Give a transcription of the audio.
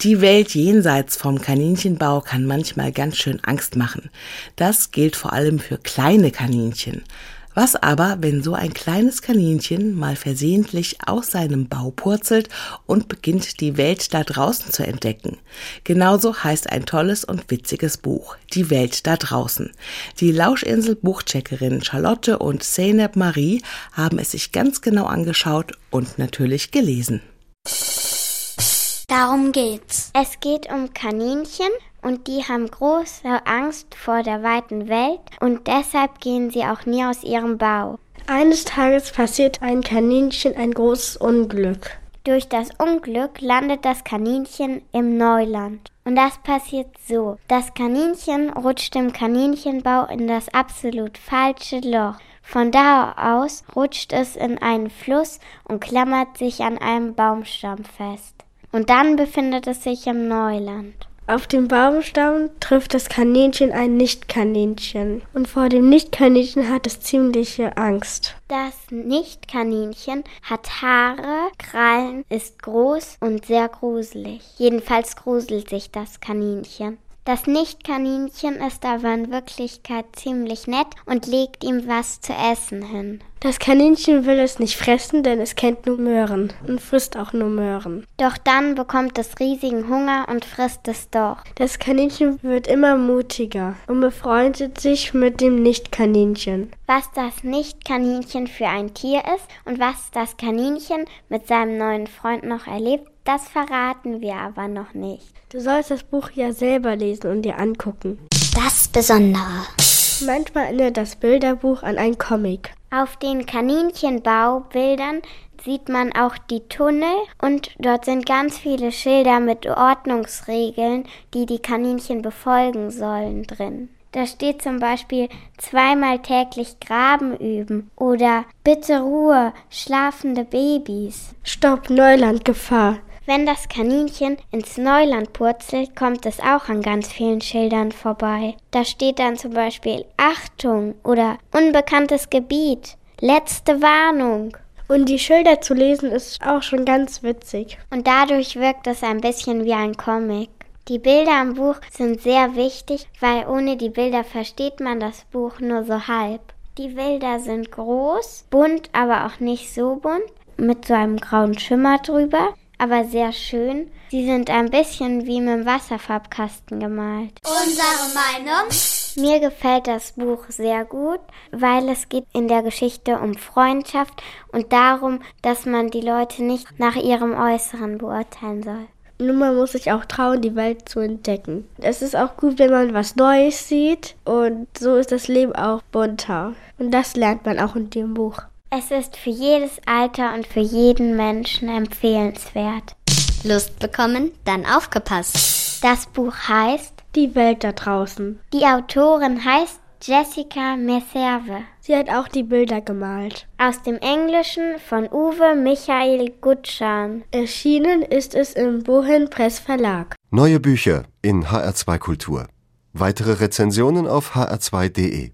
Die Welt jenseits vom Kaninchenbau kann manchmal ganz schön Angst machen. Das gilt vor allem für kleine Kaninchen. Was aber, wenn so ein kleines Kaninchen mal versehentlich aus seinem Bau purzelt und beginnt die Welt da draußen zu entdecken? Genauso heißt ein tolles und witziges Buch, Die Welt da draußen. Die Lauschinsel Buchcheckerinnen Charlotte und Zeynep Marie haben es sich ganz genau angeschaut und natürlich gelesen. Darum geht's. Es geht um Kaninchen und die haben große Angst vor der weiten Welt und deshalb gehen sie auch nie aus ihrem Bau. Eines Tages passiert ein Kaninchen ein großes Unglück. Durch das Unglück landet das Kaninchen im Neuland. Und das passiert so. Das Kaninchen rutscht im Kaninchenbau in das absolut falsche Loch. Von da aus rutscht es in einen Fluss und klammert sich an einem Baumstamm fest. Und dann befindet es sich im Neuland. Auf dem Baumstamm trifft das Kaninchen ein Nicht-Kaninchen und vor dem Nicht-Kaninchen hat es ziemliche Angst. Das Nicht-Kaninchen hat Haare, Krallen, ist groß und sehr gruselig. Jedenfalls gruselt sich das Kaninchen. Das Nicht-Kaninchen ist aber in Wirklichkeit ziemlich nett und legt ihm was zu essen hin. Das Kaninchen will es nicht fressen, denn es kennt nur Möhren und frisst auch nur Möhren. Doch dann bekommt es riesigen Hunger und frisst es doch. Das Kaninchen wird immer mutiger und befreundet sich mit dem Nicht-Kaninchen. Was das Nicht-Kaninchen für ein Tier ist und was das Kaninchen mit seinem neuen Freund noch erlebt, das verraten wir aber noch nicht. Du sollst das Buch ja selber lesen und dir angucken. Das Besondere. Manchmal erinnert das Bilderbuch an ein Comic. Auf den Kaninchenbaubildern sieht man auch die Tunnel und dort sind ganz viele Schilder mit Ordnungsregeln, die die Kaninchen befolgen sollen drin. Da steht zum Beispiel zweimal täglich Graben üben oder Bitte Ruhe, schlafende Babys. Stopp, Neulandgefahr. Wenn das Kaninchen ins Neuland purzelt, kommt es auch an ganz vielen Schildern vorbei. Da steht dann zum Beispiel Achtung oder unbekanntes Gebiet, letzte Warnung. Und die Schilder zu lesen ist auch schon ganz witzig. Und dadurch wirkt es ein bisschen wie ein Comic. Die Bilder im Buch sind sehr wichtig, weil ohne die Bilder versteht man das Buch nur so halb. Die Bilder sind groß, bunt, aber auch nicht so bunt, mit so einem grauen Schimmer drüber aber sehr schön. Sie sind ein bisschen wie mit dem Wasserfarbkasten gemalt. Unsere Meinung? Mir gefällt das Buch sehr gut, weil es geht in der Geschichte um Freundschaft und darum, dass man die Leute nicht nach ihrem Äußeren beurteilen soll. Nur man muss sich auch trauen, die Welt zu entdecken. Es ist auch gut, wenn man was Neues sieht und so ist das Leben auch bunter. Und das lernt man auch in dem Buch. Es ist für jedes Alter und für jeden Menschen empfehlenswert. Lust bekommen? Dann aufgepasst. Das Buch heißt Die Welt da draußen. Die Autorin heißt Jessica Messerve. Sie hat auch die Bilder gemalt. Aus dem Englischen von Uwe Michael Gutschan. Erschienen ist es im Bohen Press Verlag. Neue Bücher in HR2 Kultur. Weitere Rezensionen auf hr2.de.